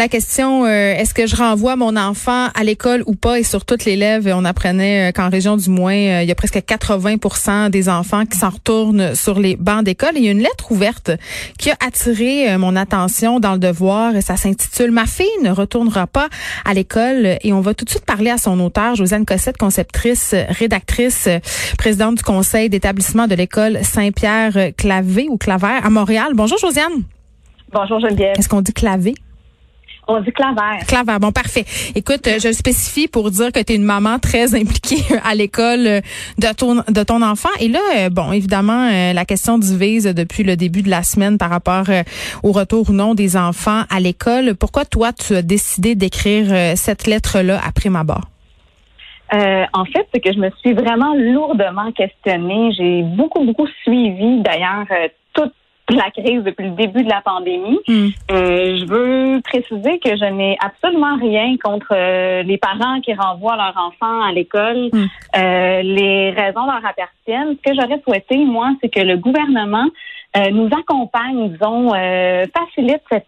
La question, euh, est-ce que je renvoie mon enfant à l'école ou pas? Et sur toutes les lèvres, on apprenait euh, qu'en région du moins, euh, il y a presque 80% des enfants qui s'en retournent sur les bancs d'école. Il y a une lettre ouverte qui a attiré mon attention dans le devoir. Ça s'intitule Ma fille ne retournera pas à l'école. Et on va tout de suite parler à son auteur, Josiane Cossette, conceptrice, rédactrice, présidente du conseil d'établissement de l'école Saint-Pierre Clavé ou Claver à Montréal. Bonjour Josiane. Bonjour Geneviève. Est-ce qu'on dit clavé? On dit claver. Claver, bon, parfait. Écoute, euh, je le spécifie pour dire que tu es une maman très impliquée à l'école euh, de ton, de ton enfant. Et là, euh, bon, évidemment, la question divise depuis le début de la semaine par rapport au retour ou non des enfants à l'école. Pourquoi toi, tu as décidé d'écrire cette lettre-là après ma barre? en fait, c'est que je me suis vraiment lourdement questionnée. J'ai beaucoup, beaucoup suivi d'ailleurs la crise depuis le début de la pandémie. Hmm. Euh, je veux préciser que je n'ai absolument rien contre euh, les parents qui renvoient leurs enfants à l'école. Hmm. Euh, les raisons leur appartiennent. Ce que j'aurais souhaité, moi, c'est que le gouvernement nous accompagne, disons, facilite cette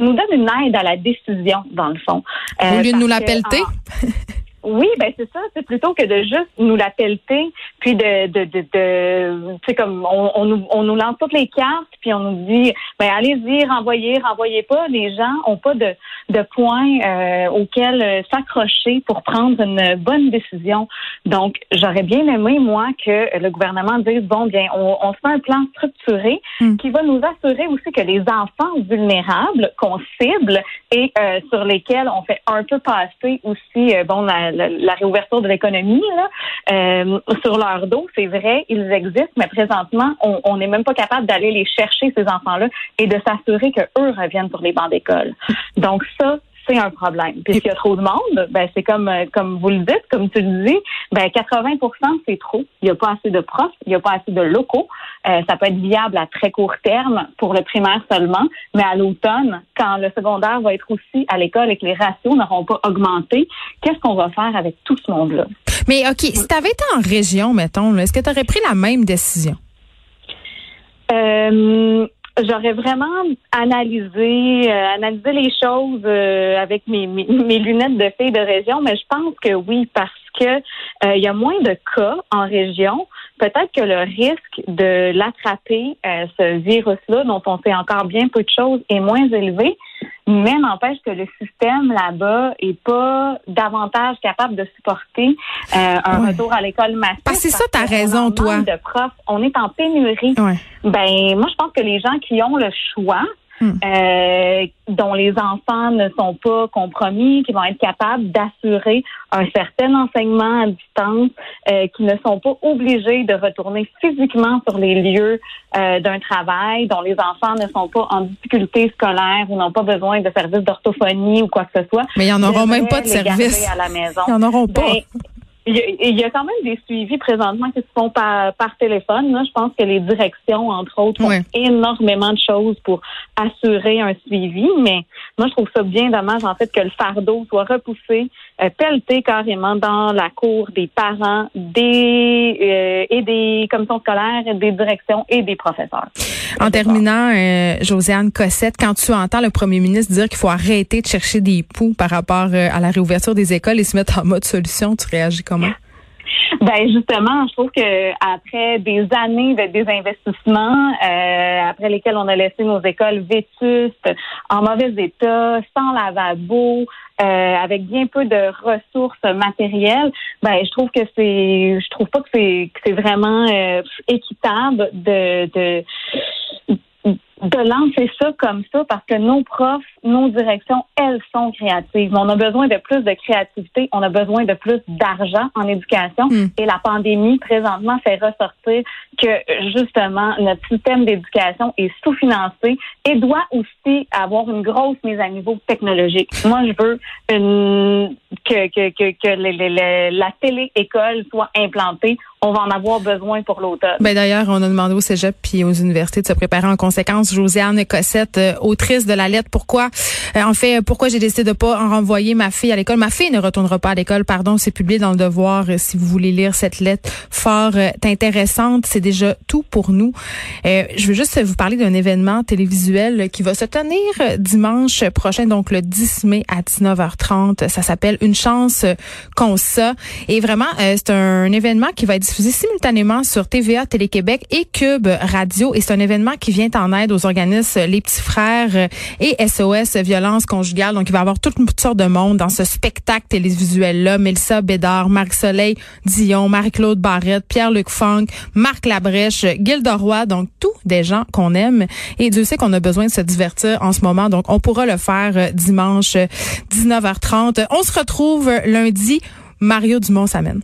nous donne une aide à la décision, dans le fond. Au lieu de nous la pelleter? Oui, ben c'est ça. C'est plutôt que de juste nous la pelleter, puis de, de, de, de tu sais comme on, on, nous, on nous lance toutes les cartes, puis on nous dit, ben allez-y, renvoyez, renvoyez pas. Les gens ont pas de, de points euh, auxquels euh, s'accrocher pour prendre une bonne décision. Donc, j'aurais bien aimé moi que le gouvernement dise bon bien, on, on se fait un plan structuré Hmm. qui va nous assurer aussi que les enfants vulnérables qu'on cible et euh, sur lesquels on fait un peu passer aussi euh, bon la, la, la réouverture de l'économie là, euh, sur leur dos, c'est vrai, ils existent, mais présentement, on n'est même pas capable d'aller les chercher ces enfants-là et de s'assurer que eux reviennent sur les bancs d'école. Donc ça, c'est un problème. Puisqu'il y a trop de monde, ben c'est comme euh, comme vous le dites, comme tu le dis, ben 80% c'est trop. Il n'y a pas assez de profs, il n'y a pas assez de locaux. Euh, ça peut être viable à très court terme pour le primaire seulement, mais à l'automne, quand le secondaire va être aussi à l'école et que les ratios n'auront pas augmenté, qu'est-ce qu'on va faire avec tout ce monde-là? Mais OK, si tu avais été en région, mettons, est-ce que tu aurais pris la même décision? Euh, J'aurais vraiment analysé, euh, analysé les choses euh, avec mes, mes, mes, lunettes de fille de région, mais je pense que oui, parce que euh, il y a moins de cas en région. Peut-être que le risque de l'attraper, ce virus-là, dont on sait encore bien peu de choses, est moins élevé. Mais n'empêche que le système là-bas est pas davantage capable de supporter euh, un Ouais. retour à l'école massif. Parce que c'est ça, t'as raison, toi. De profs, on est en pénurie. Ouais. Ben, moi, je pense que les gens qui ont le choix, Hmm. euh, dont les enfants ne sont pas compromis, qui vont être capables d'assurer un certain enseignement à distance, euh, qui ne sont pas obligés de retourner physiquement sur les lieux euh, d'un travail, dont les enfants ne sont pas en difficulté scolaire ou n'ont pas besoin de services d'orthophonie ou quoi que ce soit. Mais ils en auront même pas de les garder service. à la maison. Ils en auront pas. Ben, il y, a, il y a quand même des suivis présentement qui se font par, par téléphone. Là. Je pense que les directions, entre autres, font énormément de choses pour assurer un suivi. Mais moi, je trouve ça bien dommage, en fait, que le fardeau soit repoussé, euh, carrément dans la cour des parents, des euh, et des commissions scolaires, des directions et des professeurs. En terminant, euh, Josiane Cossette, quand tu entends le premier ministre dire qu'il faut arrêter de chercher des poux par rapport euh, à la réouverture des écoles et se mettre en mode solution, tu réagis comment? Ben justement, je trouve que après des années de désinvestissement, euh, après lesquelles on a laissé nos écoles vétustes, en mauvais état, sans lavabo, euh, avec bien peu de ressources matérielles, ben je trouve que c'est, je trouve pas que c'est que c'est vraiment euh, équitable de, de de lancer ça comme ça parce que nos profs, nos directions, elles sont créatives. On a besoin de plus de créativité, on a besoin de plus d'argent en éducation Hmm. et la pandémie présentement fait ressortir que justement notre système d'éducation est sous-financé et doit aussi avoir une grosse mise à niveau technologique. Moi, je veux une, que, que, que, que les- les- les- la télé-école soit implantée. On va en avoir besoin pour l'automne. Ben d'ailleurs, on a demandé au Cégep puis aux universités de se préparer en conséquence. Josiane Cossette, euh, autrice de la lettre, pourquoi, euh, en fait, pourquoi j'ai décidé de pas en renvoyer ma fille à l'école? Ma fille ne retournera pas à l'école, pardon. C'est publié dans le Devoir. euh, si vous voulez lire cette lettre fort intéressante, c'est déjà tout pour nous. Je veux juste vous parler d'un événement télévisuel qui va se tenir dimanche prochain, donc le 10 mai à 19h30. Ça s'appelle Une chance qu'on ça. Et vraiment, c'est un événement qui va être diffusé simultanément sur TVA, Télé-Québec et Cube Radio. Et c'est un événement qui vient en aide aux organismes Les Petits Frères et SOS Violence Conjugale. Donc, il va y avoir toutes, toutes sortes de monde dans ce spectacle télévisuel-là. Mélissa Bédard, Marie-Soleil Dion, Marie-Claude Barrette, Pierre-Luc Funk, Marc Labrèche, Gilda Roy. Donc, tous des gens qu'on aime. Et Dieu sait qu'on a besoin de se divertir en ce moment. Donc, on pourra le faire euh, dimanche euh, 19h30. On se retrouve lundi. Mario Dumont s'amène.